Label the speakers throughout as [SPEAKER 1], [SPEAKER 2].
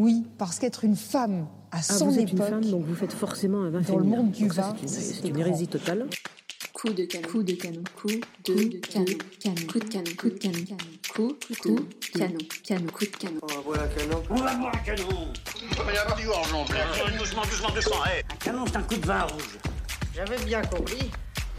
[SPEAKER 1] Oui, parce qu'être une femme à
[SPEAKER 2] Ah,
[SPEAKER 1] son
[SPEAKER 2] vous êtes
[SPEAKER 1] époque,
[SPEAKER 2] une femme, donc vous faites forcément un vin
[SPEAKER 1] dans le monde du vin,
[SPEAKER 2] c'est une- hérésie totale.
[SPEAKER 3] Coup de canon. Coup de canon. Coup de canon. Canon. Coup de canon. Coup de canon. Coup, coup, canon. Canon. Coup de canon.
[SPEAKER 4] On va boire un canon.
[SPEAKER 5] On va boire un canon Il va y avoir du gorgeon, Doucement, doucement, doucement, hé Un canon, c'est un coup de vin rouge.
[SPEAKER 4] J'avais bien compris.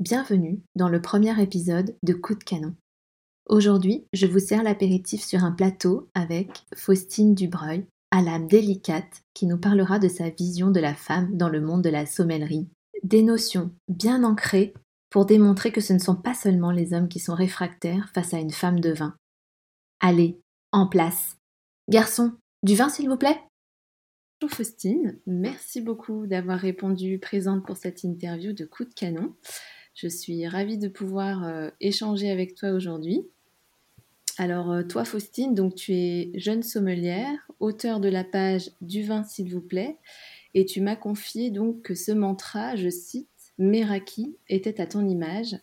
[SPEAKER 3] Bienvenue dans le premier épisode de Coup de canon. Aujourd'hui, je vous sers l'apéritif sur un plateau avec Faustine Dubreuil, à l'âme délicate, qui nous parlera de sa vision de la femme dans le monde de la sommellerie. Des notions bien ancrées pour démontrer que ce ne sont pas seulement les hommes qui sont réfractaires face à une femme de vin. Allez, en place. Garçon, du vin s'il vous plaît Bonjour Faustine, merci beaucoup d'avoir répondu présente pour cette interview de coup de canon. Je suis ravie de pouvoir euh, échanger avec toi aujourd'hui. Alors euh, toi Faustine, donc tu es jeune sommelière, auteur de la page Du vin s'il vous plaît, et tu m'as confié donc que ce mantra, je cite, Meraki était à ton image.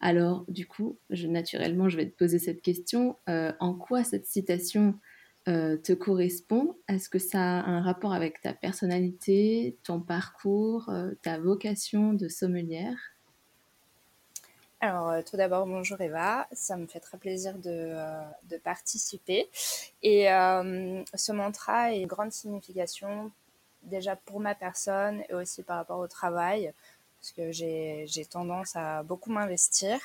[SPEAKER 3] Alors du coup, naturellement, je vais te poser cette question. Euh, en quoi cette citation te correspond? Est-ce que ça a un rapport avec ta personnalité, ton parcours, ta vocation de sommelière?
[SPEAKER 6] Alors, euh, tout d'abord, bonjour Eva. Ça me fait très plaisir de, euh, de participer. Et euh, ce mantra a une grande signification, déjà pour ma personne et aussi par rapport au travail, parce que j'ai tendance à beaucoup m'investir.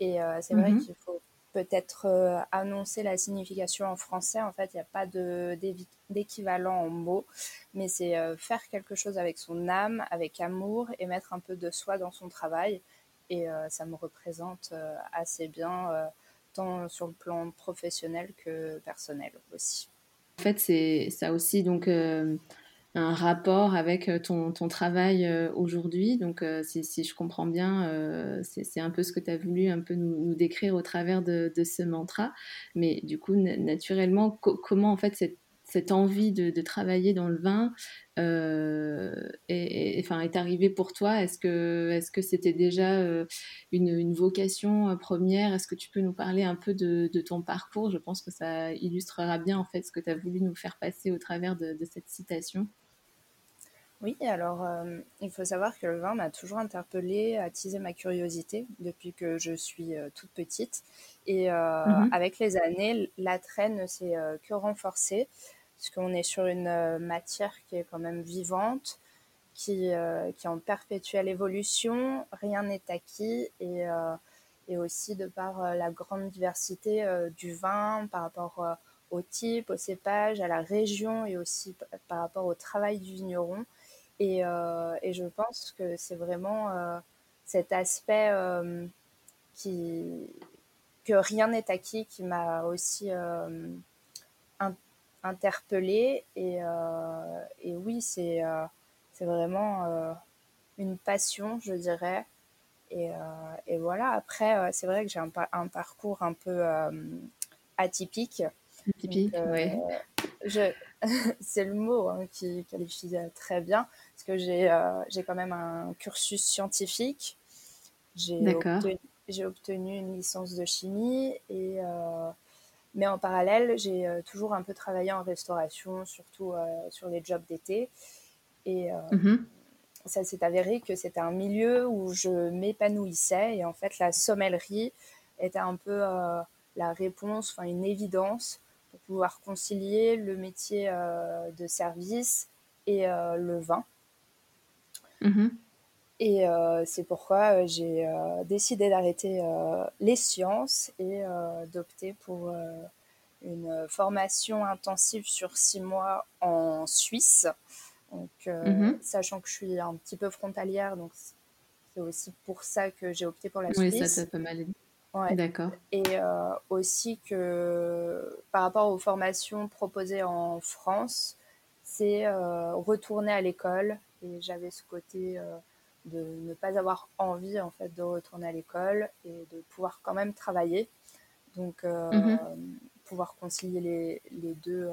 [SPEAKER 6] Et c'est vrai
[SPEAKER 3] Mhm.
[SPEAKER 6] qu'il faut peut-être annoncer la signification en français. En fait, il n'y a pas d'équivalent en mots, mais c'est faire quelque chose avec son âme, avec amour et mettre un peu de soi dans son travail. Et euh, ça me représente euh, assez bien, euh, tant sur le plan professionnel que personnel aussi.
[SPEAKER 3] En fait, c'est ça a aussi donc un rapport avec ton, ton travail aujourd'hui. Donc, si, si je comprends bien, c'est un peu ce que tu as voulu un peu nous, décrire au travers de, de ce mantra. Mais du coup, na- naturellement, co- comment en fait cette, cette envie de, de travailler dans le vin euh, est, est- enfin, est arrivée pour toi? Est-ce que est-ce que c'était déjà euh, une, une vocation euh, première? Est-ce que tu peux nous parler un peu de, de ton parcours? Je pense que ça illustrera bien en fait ce que tu as voulu nous faire passer au travers de, de cette citation.
[SPEAKER 6] Oui, alors euh, il faut savoir que le vin m'a toujours interpellée, attisé ma curiosité depuis que je suis euh, toute petite. Et euh,
[SPEAKER 3] Mhm.
[SPEAKER 6] avec les années, l'attrait ne s'est que renforcé, parce qu'on est sur une euh, matière qui est quand même vivante, qui, euh, qui est en perpétuelle évolution, rien n'est acquis, et, euh, et aussi de par la grande diversité du vin par rapport au type, au cépage, à la région et aussi par rapport au travail du vigneron. Et, et je pense que c'est vraiment cet aspect qui, que rien n'est acquis qui m'a aussi interpellée. Et, euh, et oui, c'est euh, c'est vraiment euh, une passion, je dirais. Et, et voilà, après, c'est vrai que j'ai un, un parcours un peu atypique.
[SPEAKER 3] Typique,
[SPEAKER 6] Donc,
[SPEAKER 3] ouais.
[SPEAKER 6] je- c'est le mot hein, qui qualifie très bien, parce que j'ai euh, quand même un cursus scientifique. J'ai obtenu, obtenu une licence de chimie, et, euh, mais en parallèle, j'ai euh, toujours un peu travaillé en restauration, surtout euh, sur les jobs d'été. Et euh,
[SPEAKER 3] Mhm.
[SPEAKER 6] ça s'est avéré que c'était un milieu où je m'épanouissais, et en fait, la sommellerie était un peu euh, la réponse, enfin une évidence pour pouvoir concilier le métier euh, de service et euh, le vin.
[SPEAKER 3] Mhm.
[SPEAKER 6] Et euh, c'est pourquoi euh, j'ai euh, décidé d'arrêter les sciences et d'opter pour une formation intensive sur six mois en Suisse. Donc, euh,
[SPEAKER 3] Mhm.
[SPEAKER 6] sachant que je suis un petit peu frontalière, donc c'est aussi pour ça que j'ai opté pour la
[SPEAKER 3] Oui, ça
[SPEAKER 6] Suisse.
[SPEAKER 3] t'a pas mal aidé.
[SPEAKER 6] Ouais.
[SPEAKER 3] D'accord.
[SPEAKER 6] Et euh, aussi que par rapport aux formations proposées en France, c'est retourner à l'école. Et j'avais ce côté de ne pas avoir envie en fait de retourner à l'école et de pouvoir quand même travailler. Donc mhm. pouvoir concilier les, les deux,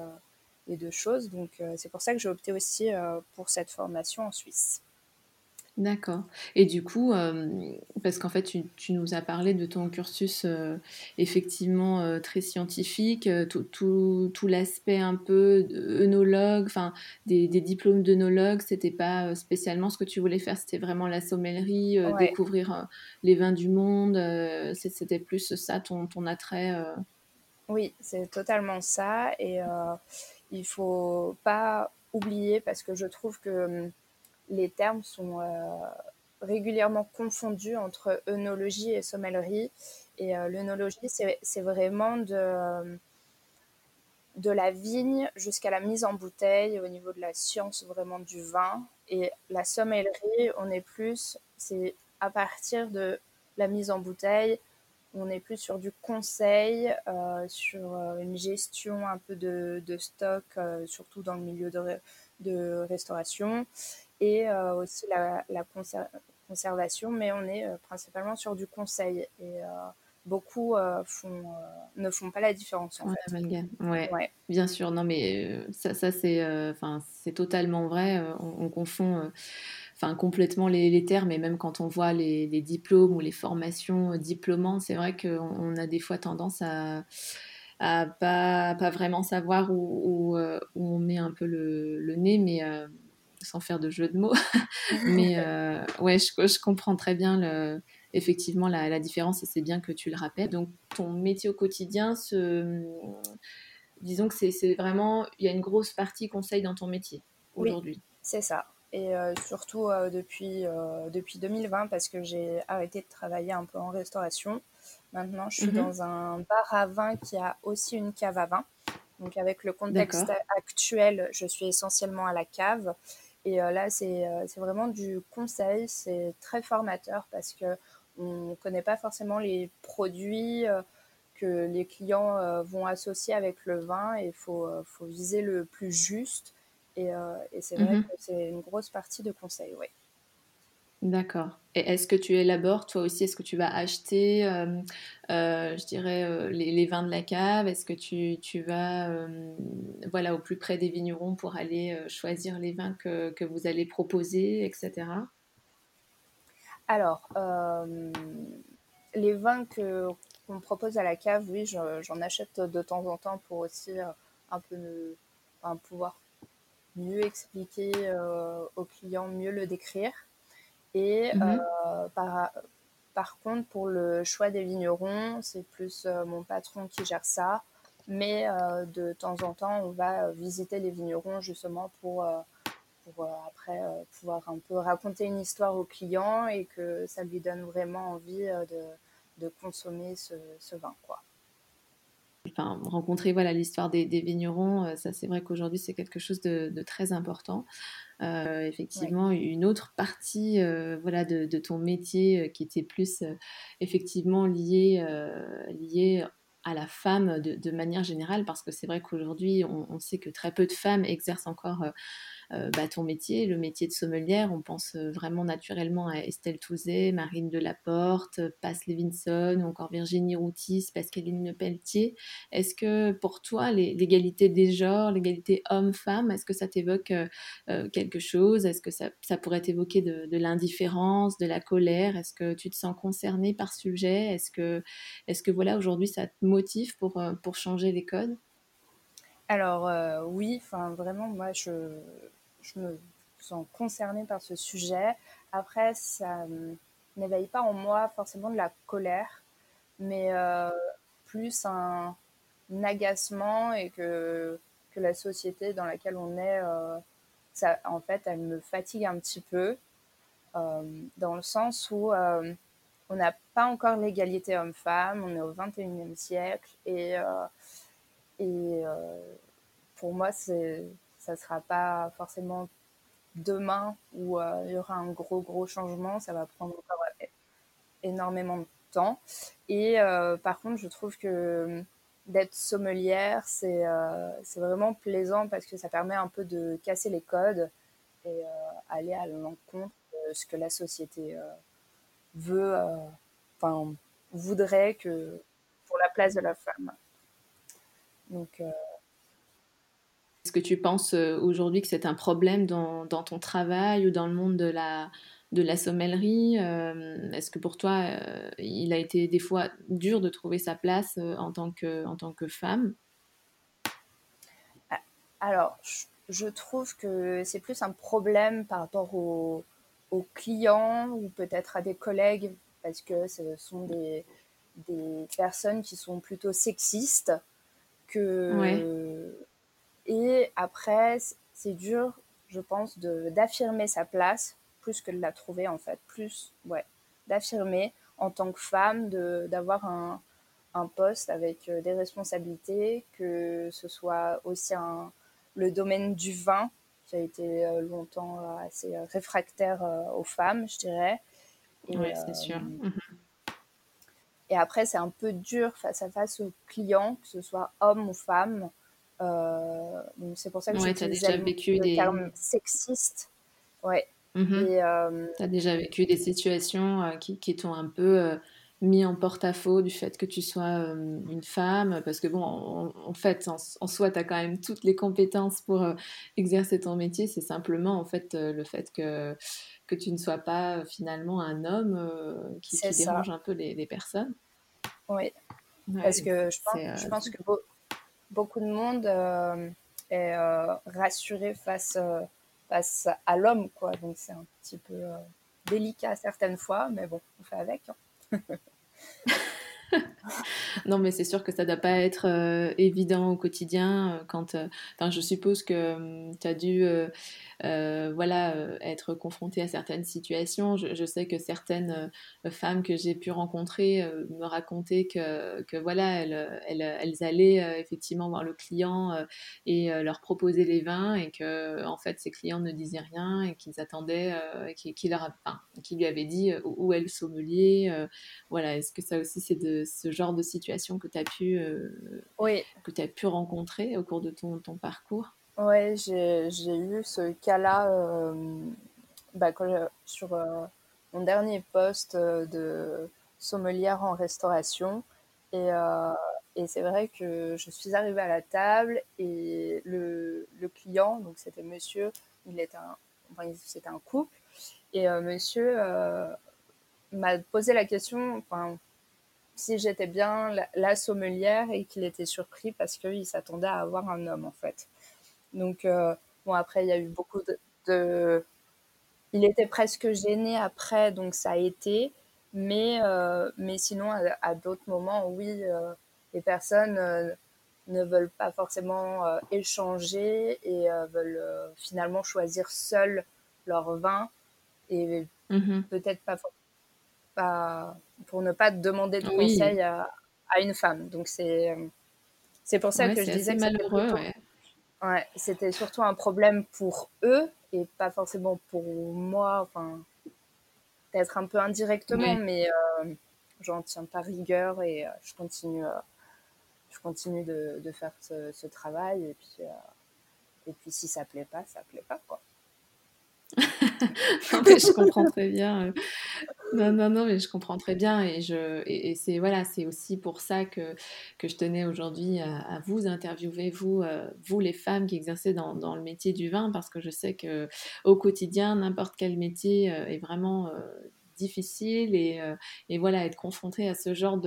[SPEAKER 6] les deux choses. Donc c'est pour ça que j'ai opté aussi pour cette formation en Suisse.
[SPEAKER 3] D'accord. Et du coup, parce qu'en fait, tu, nous as parlé de ton cursus effectivement très scientifique, tout, l'aspect un peu œnologue, enfin des, diplômes d'œnologue, c'était pas spécialement ce que tu voulais faire, c'était vraiment la sommellerie, découvrir les vins du monde, c'était plus ça ton, ton attrait.
[SPEAKER 6] Oui, c'est totalement ça. Et il faut pas oublier, parce que je trouve que les termes sont euh, régulièrement confondus entre œnologie et sommellerie. Et euh, l'œnologie, c'est vraiment de, la vigne jusqu'à la mise en bouteille au niveau de la science vraiment du vin. Et la sommellerie, on est plus, c'est à partir de la mise en bouteille, on est plus sur du conseil, euh, sur une gestion un peu de, stock, surtout dans le milieu de restauration et euh, aussi la, conservation, mais on est euh, principalement sur du conseil. Et euh, beaucoup ne font pas la différence. En
[SPEAKER 3] fait. Ouais, ouais, bien sûr. Non, mais ça, ça c'est, c'est totalement vrai. On, confond enfin complètement les, termes et même quand on voit les, diplômes ou les formations diplômantes, c'est vrai qu'on a des fois tendance à à pas, pas vraiment savoir où, où, on met un peu le, le nez, mais sans faire de jeu de mots. Mais euh, ouais, je, comprends très bien le, effectivement la, différence et c'est bien que tu le rappelles. Donc, ton métier au quotidien, ce, disons que c'est vraiment, il y a une grosse partie conseil dans ton métier aujourd'hui.
[SPEAKER 6] Oui, c'est ça. Et euh, surtout euh, depuis, depuis 2020 parce que j'ai arrêté de travailler un peu en restauration. Maintenant, je suis mhm. dans un bar à vin qui a aussi une cave à vin. Donc avec le contexte actuel, je suis essentiellement à la cave. Et euh, là, euh, c'est vraiment du conseil, c'est très formateur parce que on ne connaît pas forcément les produits euh, que les clients vont associer avec le vin et il faut, faut, viser le plus juste. Et, et c'est vrai mhm. que c'est une grosse partie de conseil, oui.
[SPEAKER 3] D'accord. Est-ce que tu élabores toi aussi Est-ce que tu vas acheter, euh, euh, je dirais, euh, les, vins de la cave? Est-ce que tu, vas voilà, au plus près des vignerons pour aller choisir les vins que, que, vous allez proposer, etc.
[SPEAKER 6] Alors, les vins que, qu'on propose à la cave, oui, j'en achète de temps en temps pour aussi un peu pouvoir mieux expliquer aux clients, mieux le décrire. Et mmh euh, par, par contre, pour le choix des vignerons, c'est plus euh, mon patron qui gère ça. Mais euh, de temps en temps, on va visiter les vignerons justement pour, pour après pouvoir un peu raconter une histoire au client et que ça lui donne vraiment envie de, de consommer ce, ce, vin. Quoi.
[SPEAKER 3] Enfin, rencontrer voilà l'histoire des, des, vignerons, ça c'est vrai qu'aujourd'hui c'est quelque chose de, de très important. Euh, effectivement une autre partie euh, voilà de, ton métier euh, qui était plus effectivement liée liée à la femme de, manière générale parce que c'est vrai qu'aujourd'hui on, on, sait que très peu de femmes exercent encore bah, ton métier, le métier de sommelière, on pense euh, vraiment naturellement à Estelle Touzet, Marine Delaporte, Passe Levinson ou encore Virginie Routis, Pascaline Pelletier. Est-ce que pour toi, l'égalité des genres, l'égalité homme-femme, est-ce que ça t'évoque euh, quelque chose? Est-ce que ça, pourrait t'évoquer de, l'indifférence, de la colère? Est-ce que tu te sens concernée par sujet? Est-ce que, est que voilà, aujourd'hui, ça te motive pour, pour changer les codes?
[SPEAKER 6] Alors oui, enfin vraiment moi je, je me sens concernée par ce sujet. Après, ça n'éveille pas en moi forcément de la colère, mais euh, plus un, agacement et que, que la société dans laquelle on est, euh, ça, en fait, elle me fatigue un petit peu, euh, dans le sens où on n'a pas encore l'égalité homme-femme, on est au 21e siècle, et, et pour moi, c'est ça sera pas forcément demain où euh, il y aura un gros, gros changement. Ça va prendre encore énormément de temps. Et euh, par contre, je trouve que d'être sommelière, c'est c'est vraiment plaisant parce que ça permet un peu de casser les codes et aller à l'encontre de ce que la société veut, enfin, voudrait que pour la place de la femme. Donc,
[SPEAKER 3] est-ce que tu penses aujourd'hui que c'est un problème dans, dans, ton travail ou dans le monde de la, de la sommellerie Est-ce que pour toi, il a été des fois dur de trouver sa place en, tant que, en tant que femme?
[SPEAKER 6] Alors, je trouve que c'est plus un problème par rapport aux, aux clients ou peut-être à des collègues parce que ce sont des, des personnes qui sont plutôt sexistes que et après c'est dur je pense d'affirmer sa place plus que de la trouver en fait. Plus ouais d'affirmer en tant que femme d'avoir un, un poste avec euh, des responsabilités que ce soit aussi un, le domaine du vin qui a été euh, longtemps euh, assez réfractaire aux femmes je dirais.
[SPEAKER 3] Oui c'est sûr. mmh
[SPEAKER 6] et après, c'est un peu dur face à face aux clients, que ce soit homme ou femme. Euh, c'est pour ça que
[SPEAKER 3] ouais,
[SPEAKER 6] j'ai
[SPEAKER 3] déjà vécu
[SPEAKER 6] le
[SPEAKER 3] des
[SPEAKER 6] terme sexiste. Ouais.
[SPEAKER 3] Mmh
[SPEAKER 6] euh,
[SPEAKER 3] tu as déjà vécu des situations euh, qui, qui t'ont un peu mis en porte-à-faux du fait que tu sois une femme? Parce que, bon, en, fait, en, soi, tu as quand même toutes les compétences pour exercer ton métier. C'est simplement, en fait, le fait que que tu ne sois pas finalement un homme euh, qui, dérange un peu les, personnes.
[SPEAKER 6] Oui, parce que je pense, je euh, pense que beaucoup de monde euh, est rassuré face, face à l'homme, quoi. Donc c'est un petit peu délicat certaines fois, mais bon, on fait avec. Hein.
[SPEAKER 3] non, mais c'est sûr que ça ne doit pas être euh, évident au quotidien. Euh, quand, euh, je suppose que hum, tu as dû voilà, être confronté à certaines situations. Je, sais que certaines femmes que j'ai pu rencontrer me racontaient que, que voilà, elles, elles, allaient effectivement voir le client et leur proposer les vins et que en fait ces clients ne disaient rien et qu'ils attendaient, qu'ils leur, enfin, lui avaient dit où est le sommelier. voilà, est-ce que ça aussi c'est de ce genre de situation que tu as pu euh,
[SPEAKER 6] oui.
[SPEAKER 3] que as pu rencontrer au cours de ton, ton parcours?
[SPEAKER 6] Oui, j'ai eu ce cas-là euh, bah, sur euh, mon dernier poste de sommelière en restauration. Et, et c'est vrai que je suis arrivée à la table et le, le client, donc c'était monsieur, il était un, enfin, c'était un couple, et monsieur m'a posé la question, enfin, si j'étais bien la, sommelière et qu'il était surpris parce qu'il s'attendait à avoir un homme en fait. Donc euh, bon après il y a eu beaucoup de, il était presque gêné après donc ça a été mais euh, mais sinon à, d'autres moments oui euh, les personnes ne veulent pas forcément échanger et veulent finalement choisir seuls leur vin et mmh peut-être pas forcément pour ne pas demander de conseils à, une femme. Donc c'est c'est pour ça que je disais que
[SPEAKER 3] malheureux.
[SPEAKER 6] Ouais. c'était surtout un problème pour eux et pas forcément pour moi. Enfin, peut-être un peu indirectement, mais euh, j'en tiens pas rigueur et euh, je continue, euh, je continue de, de faire ce, ce, travail. Et puis, et puis si ça plaît pas, ça plaît pas quoi.
[SPEAKER 3] je comprends très bien. Euh. Non, non, non, mais je comprends très bien. Et, je, et, c'est voilà, c'est aussi pour ça que, que je tenais aujourd'hui à, vous interviewer, vous, euh, vous les femmes qui exercez dans, dans, le métier du vin, parce que je sais que au quotidien, n'importe quel métier euh, est vraiment difficile et, euh, et, voilà être confronté à ce genre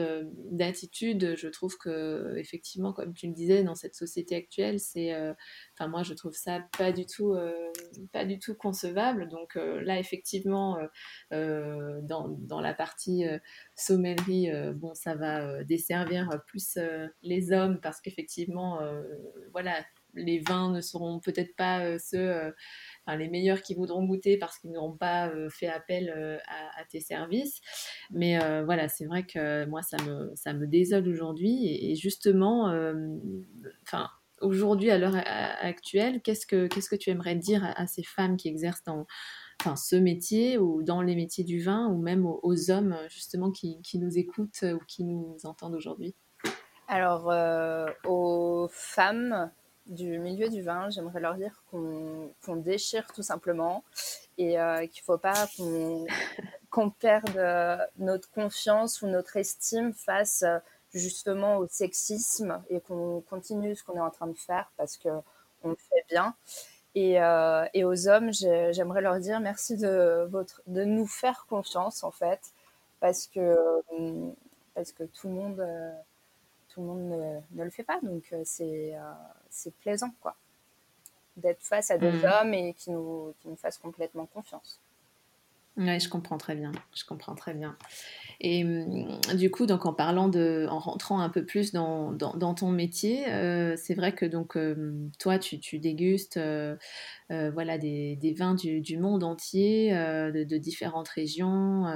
[SPEAKER 3] d'attitude je trouve que effectivement comme tu le disais dans cette société actuelle c'est euh, enfin moi je trouve ça pas du tout euh, pas du tout concevable. Donc là effectivement dans, dans, la partie sommellerie bon ça va desservir plus les hommes parce qu'effectivement voilà les vins ne seront peut-être pas ceux les meilleurs qui voudront goûter parce qu'ils n'auront pas euh, fait appel euh, à, tes services. Mais euh, voilà, c'est vrai que moi, ça me, ça me désole aujourd'hui. Et, justement, enfin aujourd'hui, à l'heure actuelle, qu'est-ce que, qu'est-ce que tu aimerais dire à, ces femmes qui exercent dans enfin, ce métier ou dans les métiers du vin ou même aux, hommes justement qui, qui, nous écoutent ou qui nous entendent aujourd'hui?
[SPEAKER 6] Alors, aux femmes du milieu du vin, j'aimerais leur dire qu'on déchire tout simplement et euh, qu'il ne faut pas qu'on perde euh, notre confiance ou notre estime face justement au sexisme et qu'on continue ce qu'on est en train de faire parce qu'on le fait bien. Et, et aux hommes, j'aimerais leur dire merci de, votre, de nous faire confiance en fait parce que, parce que tout le monde tout le monde ne, le fait pas. Donc euh, c'est euh, c'est plaisant quoi d'être face à des mmh. hommes et qui nous, qui nous fassent complètement confiance.
[SPEAKER 3] Oui, je comprends très bien. Je comprends très bien. Et mmh, du coup, donc en parlant de, en rentrant un peu plus dans, dans, ton métier, euh, c'est vrai que donc toi, tu, tu dégustes voilà des, des vins du, du, monde entier, de, de, différentes régions.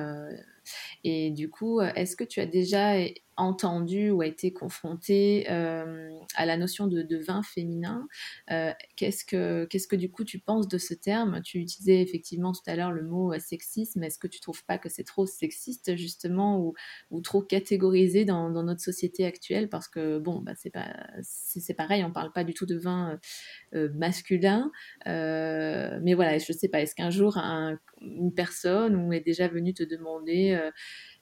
[SPEAKER 3] Et du coup, est-ce que tu as déjà entendu ou été confronté euh, à la notion de, vin féminin? Euh, qu'est-ce, que, que du coup tu penses de ce terme? Tu utilisais effectivement tout à l'heure le mot euh, sexisme. Est-ce que tu trouves pas que c'est trop sexiste justement ou, ou trop catégorisé dans, notre société actuelle? Parce que bon, bah, c'est, pareil, on parle pas du tout de vin masculin. mais voilà, je sais pas, est-ce qu'un jour une personne est déjà venue te demander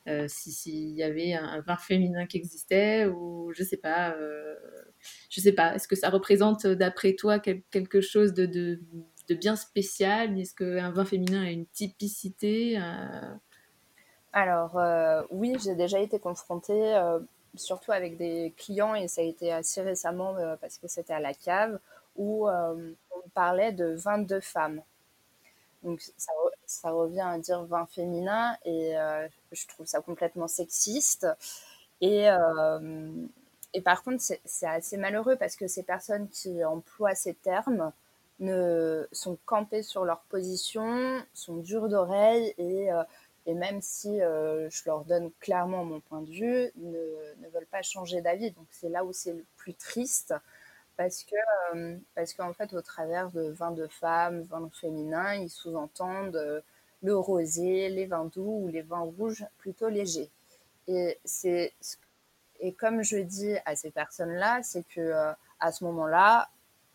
[SPEAKER 3] euh, s'il y avait un, vin féminin qui existait ou je sais pas. Euh, je sais pas. Est-ce que ça représente d'après toi quelque chose de, bien spécial? Est-ce qu'un vin féminin a une typicité euh?
[SPEAKER 6] Alors oui, j'ai déjà été confrontée surtout avec des clients et ça a été assez récemment parce que c'était à la cave où on parlait de 22 femmes. Donc ça, revient à dire vin féminin et euh, je trouve ça complètement sexiste. Et, euh, et par contre, c'est assez malheureux parce que ces personnes qui emploient ces termes ne sont campées sur leur position, sont dures d'oreille et, euh, et, même si je leur donne clairement mon point de vue, ne veulent pas changer d'avis. Donc c'est là où c'est le plus triste parce que parce qu'en fait au travers de vins de femmes, vins féminins, ils sous-entendent le rosé, les vins doux ou les vins rouges plutôt légers. Et c'est et comme je dis à ces personnes-là, c'est que à ce moment-là,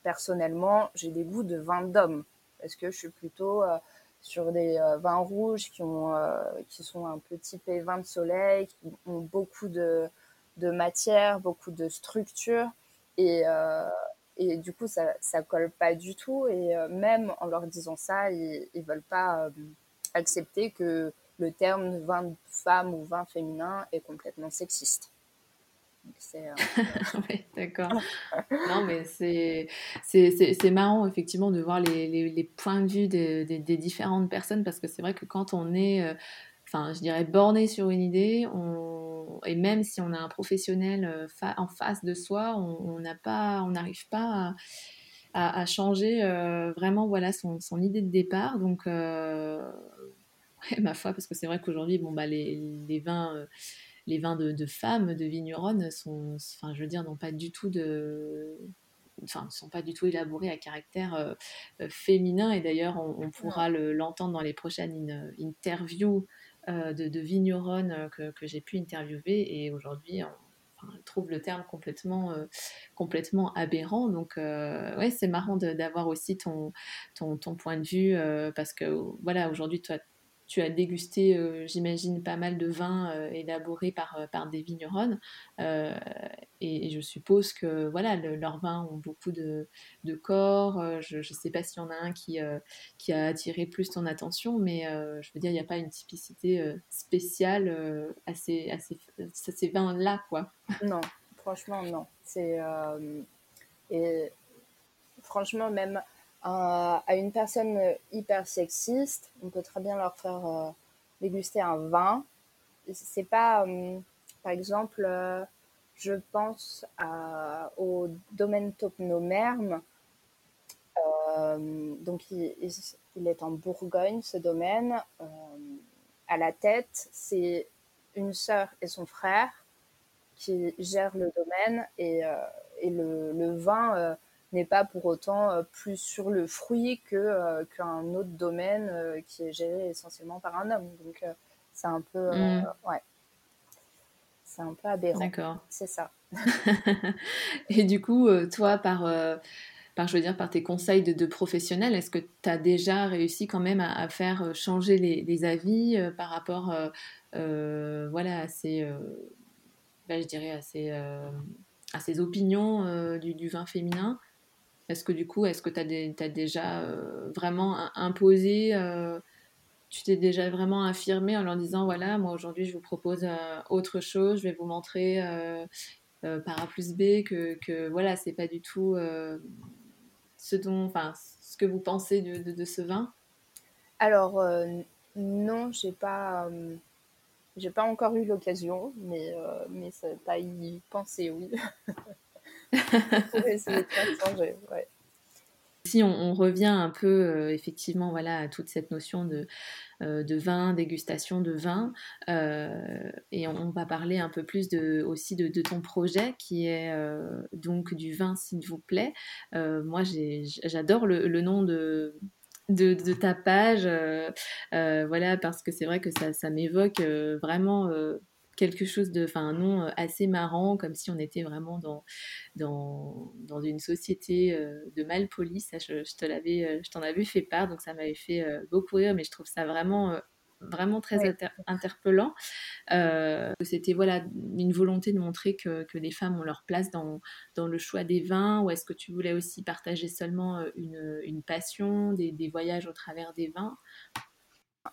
[SPEAKER 6] personnellement, j'ai des goûts de vin d'homme parce que je suis plutôt sur des vins rouges qui ont qui sont un peu typés vin de soleil, qui ont beaucoup de de matière, beaucoup de structure et, euh, et du coup, ça, ça colle pas du tout. Et euh, même en leur disant ça, ils, ne veulent pas euh, accepter que le terme vin femme ou vin féminin est complètement sexiste.
[SPEAKER 3] oui, d'accord. non, mais c'est marrant, effectivement, de voir les, les, les points de vue des, des, des, différentes personnes parce que c'est vrai que quand on est enfin, je dirais, borné sur une idée. Et même si on a un professionnel euh, en face de soi, on n'arrive pas à, changer euh, vraiment voilà, son, idée de départ. Donc, euh, ma foi, parce que c'est vrai qu'aujourd'hui, bon, bah, les, vins les vins de, femmes, de vigneronnes, sont, enfin, je veux dire, n'ont pas du tout de, enfin, ne sont pas du tout élaborés à caractère féminin. Et d'ailleurs, on, pourra l'entendre dans les prochaines interviews de, de, vigneronnes euh, que, j'ai pu interviewer et aujourd'hui on trouve le terme complètement, euh, aberrant. Donc, c'est marrant d'avoir aussi ton, point de vue parce que, voilà, aujourd'hui, toi, tu as dégusté, euh, j'imagine, pas mal de vins euh, élaborés par, euh, par des vigneronnes. Et, je suppose que voilà, leurs vins ont beaucoup de, de corps. je ne sais pas s'il y en a un qui, qui a attiré plus ton attention, mais je veux dire, il n'y a pas une typicité spéciale à ces, à ces, ces vins-là, quoi.
[SPEAKER 6] Non, franchement, non. C'est. et franchement, même à, une personne hyper sexiste, on peut très bien leur faire euh, déguster un vin. C'est pas, euh, par exemple, euh, je pense au domaine Topnomerme. donc, il, est en Bourgogne, ce domaine. à la tête, c'est une sœur et son frère qui gèrent le domaine et, et le, vin n'est pas pour autant euh, plus sur le fruit que euh, qu'un autre domaine euh, qui est géré essentiellement par un homme. Donc c'est un peu mm. ouais. C'est un peu aberrant.
[SPEAKER 3] D'accord.
[SPEAKER 6] C'est ça.
[SPEAKER 3] et du coup, toi, par, par, je veux dire, par tes conseils de, de professionnels, est-ce que tu as déjà réussi quand même à, faire changer les, avis par rapport voilà, à ces, ben, je dirais, à ces, à ces opinions du, du, vin féminin? Est-ce que du coup, est-ce que tu as, déjà vraiment imposé tu t'es déjà vraiment affirmé en leur disant voilà, moi aujourd'hui je vous propose euh, autre chose, je vais vous montrer euh, euh, par A plus B que, que voilà, c'est pas du tout ce dont, enfin, ce que vous pensez de, ce vin?
[SPEAKER 6] Alors, non, j'ai pas. pas encore eu l'occasion, mais, mais ça pas y penser, oui. Pour essayer de changer, ouais.
[SPEAKER 3] Si on, revient un peu euh, effectivement voilà, à toute cette notion de, euh, de vin, dégustation de vin, euh, et on, va parler un peu plus de, aussi de, ton projet qui est donc du vin s'il vous plaît. moi j'adore le, nom de, de, ta page, voilà, parce que c'est vrai que ça, ça m'évoque vraiment quelque chose de, enfin un nom euh, assez marrant, comme si on était vraiment dans, dans, dans une société euh, de malpolice. Je, je te l'avais, euh, je t'en avais fait part, donc ça m'avait fait beaucoup rire, mais je trouve ça vraiment vraiment très interpellant. C'était voilà une volonté de montrer que, que, les femmes ont leur place dans, dans le choix des vins, ou est-ce que tu voulais aussi partager seulement une, une passion, des, des, voyages au travers des vins?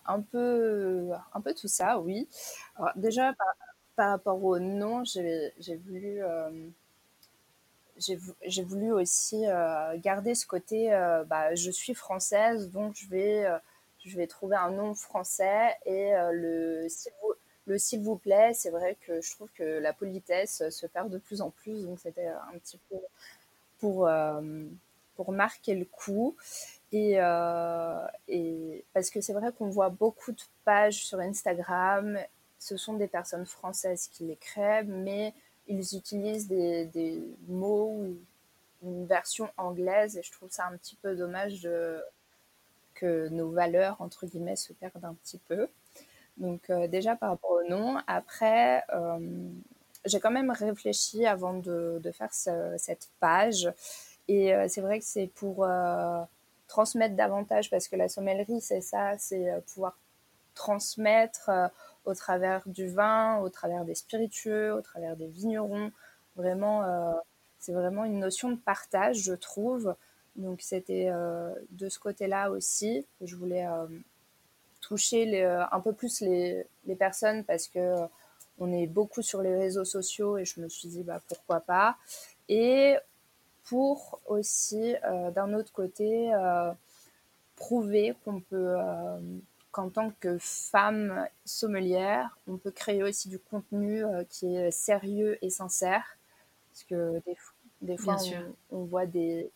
[SPEAKER 6] Un peu, un peu tout ça, oui. déjà, par, rapport au nom, j'ai voulu, euh, j'ai voulu aussi euh, garder ce côté, euh, bah, je suis française, donc je vais, trouver un nom français et le s'il vous plaît, c'est vrai que je trouve que la politesse se perd de plus en plus, donc c'était un petit peu pour marquer le coup. Et, euh, et, parce que c'est vrai qu'on voit beaucoup de pages sur Instagram, ce sont des personnes françaises qui les créent, mais ils utilisent des, des mots ou une version anglaise, et je trouve ça un petit peu dommage que nos valeurs, entre guillemets, se perdent un petit peu. Donc euh, déjà par rapport nom, après, euh, j'ai quand même réfléchi avant de, de faire ce, cette page, et c'est vrai que c'est pour transmettre davantage parce que la sommellerie, c'est ça, c'est euh, pouvoir transmettre euh, au travers du vin, au travers des spiritueux, au travers des vignerons. Vraiment, euh, c'est vraiment une notion de partage, je trouve. Donc c'était de ce côté-là aussi que je voulais toucher un peu plus les, les, personnes parce que on est beaucoup sur les réseaux sociaux et je me suis dit bah pourquoi pas. Et pour aussi, euh, d'un autre côté, euh, prouver qu'on peut, euh, qu'en tant que femme sommelière, on peut créer aussi du contenu qui est sérieux et sincère. Parce que des, des fois, on, voit des,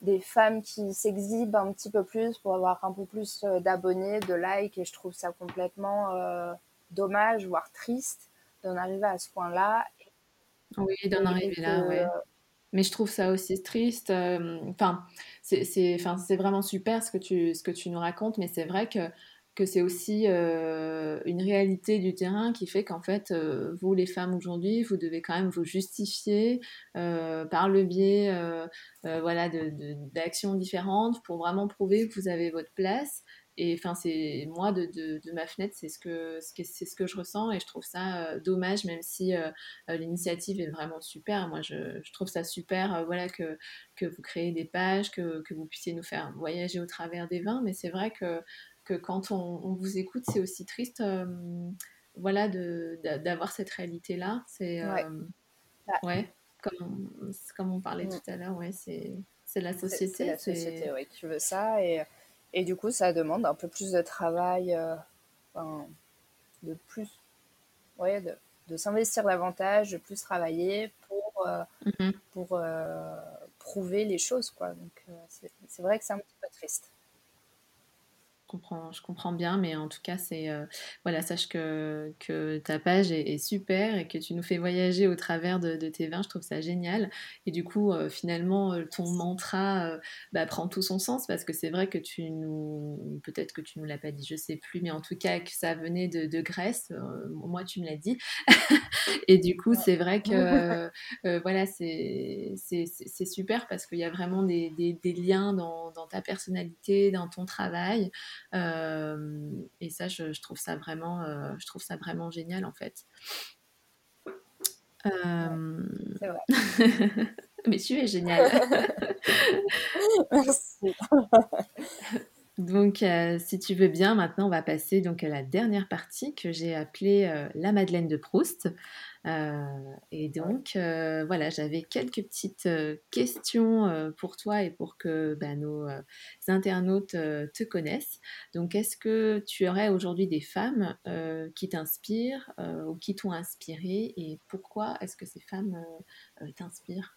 [SPEAKER 6] des femmes qui s'exhibent un petit peu plus pour avoir un peu plus d'abonnés, de likes, et je trouve ça complètement dommage, voire triste d'en arriver à ce point-là.
[SPEAKER 3] Oui, d'en arriver là, oui mais je trouve ça aussi triste. Euh, enfin, c'est vraiment super ce que tu, ce que tu nous racontes, mais c'est vrai que, que c'est aussi euh, une réalité du terrain qui fait qu'en fait, euh, vous les femmes aujourd'hui, vous devez quand même vous justifier par le biais voilà, d'actions différentes pour vraiment prouver que vous avez votre place. Et enfin, c'est moi de, de, ma fenêtre, c'est ce que c'est ce que je ressens et je trouve ça euh, dommage, même si euh, euh, l'initiative est vraiment super. Moi, je, je trouve ça super, voilà, que que vous créez des pages, que, que vous puissiez nous faire voyager au travers des vins. Mais c'est vrai que que quand on, on vous écoute, c'est aussi triste, voilà, d'avoir cette réalité là. C'est ouais. ouais. comme on, comme on parlait mm. tout à l'heure, ouais, c'est c'est la société.
[SPEAKER 6] C'est la société, ouais, qui veut ça et et du coup, ça demande un peu plus de travail, euh, de plus, ouais, de, de s'investir davantage, de plus travailler pour, euh, mm-hmm. pour euh, prouver les choses, quoi. Donc, c'est vrai que c'est un petit peu triste.
[SPEAKER 3] Comprends, je comprends bien, mais en tout cas, c'est voilà, sache que, que ta page est, super et que tu nous fais voyager au travers de, tes vins. Je trouve ça génial. Et du coup, finalement, ton mantra bah, prend tout son sens parce que c'est vrai que tu nous, peut-être que tu nous l'as pas dit, je sais plus, mais en tout cas que ça venait de, de Grèce. moi, tu me l'as dit. et du coup, c'est vrai que voilà, c'est super parce qu'il y a vraiment des, des, liens dans, dans ta personnalité, dans ton travail. Euh, et ça, je, trouve ça vraiment, euh, je trouve ça vraiment génial en fait. Euh, c'est vrai. Mais tu es génial. Merci. Donc, si tu veux bien, maintenant, on va passer donc à la dernière partie que j'ai appelée la Madeleine de Proust. Euh, et donc, euh, voilà, j'avais quelques petites euh, questions pour toi et pour que bah, nos internautes te connaissent. Donc, est-ce que tu aurais aujourd'hui des femmes qui t'inspirent ou qui t'ont inspiré et pourquoi est-ce que ces femmes t'inspirent?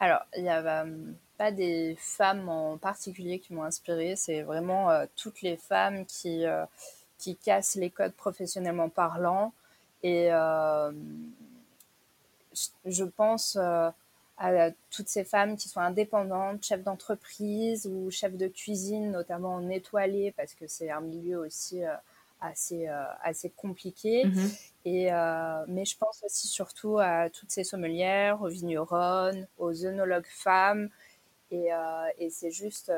[SPEAKER 6] Alors, il n'y a pas des femmes en particulier qui m'ont inspiré, c'est vraiment toutes les femmes qui, qui cassent les codes professionnellement parlant, et euh, je pense euh, à toutes ces femmes qui sont indépendantes, chefs d'entreprise ou chefs de cuisine, notamment en étoilé, parce que c'est un milieu aussi euh, assez, assez compliqué. Mhm. Et, mais je pense aussi surtout à toutes ces sommelières, aux vigneronnes, aux œnologues femmes. Et, et c'est juste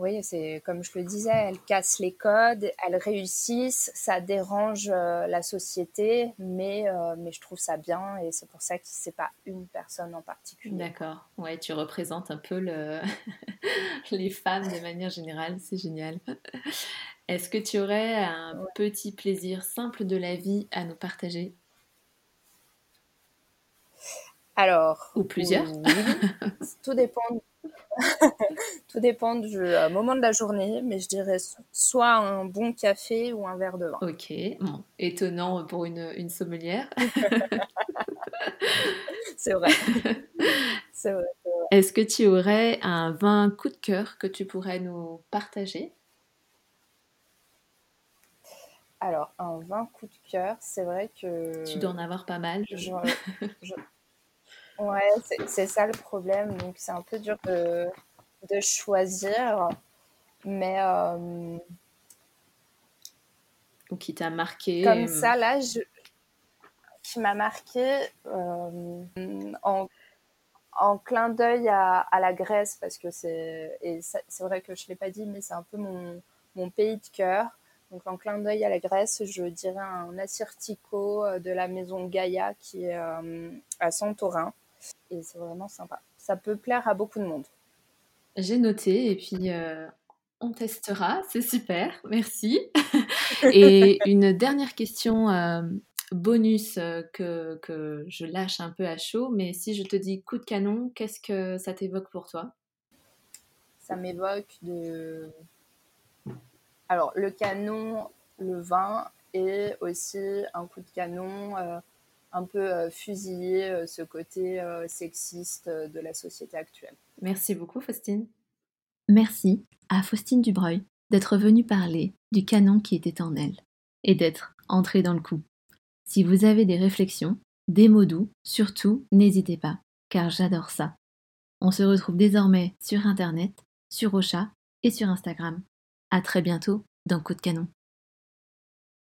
[SPEAKER 6] oui, c'est comme je le disais, elles cassent les codes, elles réussissent, ça dérange euh, la société, mais, euh, mais je trouve ça bien et c'est pour ça que c'est pas une personne en particulier.
[SPEAKER 3] D'accord, ouais, tu représentes un peu le... les femmes de manière générale, c'est génial. Est-ce que tu aurais un petit plaisir simple de la vie à nous partager?
[SPEAKER 6] Alors.
[SPEAKER 3] Ou plusieurs
[SPEAKER 6] Tout dépend Tout dépend du euh, moment de la journée, mais je dirais soit un bon café ou un verre de vin.
[SPEAKER 3] Ok, bon. étonnant pour une, une sommelière.
[SPEAKER 6] C'est vrai. C'est vrai.
[SPEAKER 3] Est-ce que tu aurais un vin coup de cœur que tu pourrais nous partager?
[SPEAKER 6] Alors, un vin coup de cœur, c'est vrai que.
[SPEAKER 3] Tu dois en avoir pas mal. Je...
[SPEAKER 6] Ouais, c'est ça le problème. Donc, c'est un peu dur de, de choisir. Mais. Euh,
[SPEAKER 3] Ou qui t'a marqué.
[SPEAKER 6] Comme ça, là, je, qui m'a marqué euh, en, en, clin d'œil à, à, la Grèce, parce que c'est. Et c'est vrai que je ne l'ai pas dit, mais c'est un peu mon, mon pays de cœur. Donc, en clin d'œil à la Grèce, je dirais un Assyrtiko de la maison Gaïa qui est euh, à Santorin et c'est vraiment sympa. Ça peut plaire à beaucoup de monde.
[SPEAKER 3] J'ai noté et puis euh, on testera, c'est super, merci. et une dernière question euh, bonus euh, que, que, je lâche un peu à chaud, mais si je te dis coup de canon, qu'est-ce que ça t'évoque pour toi?
[SPEAKER 6] Ça m'évoque de... Alors le canon, le vin et aussi un coup de canon un peu euh, fusiller euh, ce côté euh, sexiste de la société actuelle.
[SPEAKER 3] Merci beaucoup, Faustine.
[SPEAKER 7] Merci à Faustine Dubreuil d'être venue parler du canon qui était en elle et d'être entrée dans le coup. Si vous avez des réflexions, des mots doux, surtout, n'hésitez pas, car j'adore ça. On se retrouve désormais sur Internet, sur Ocha et sur Instagram. À très bientôt dans Coup de canon.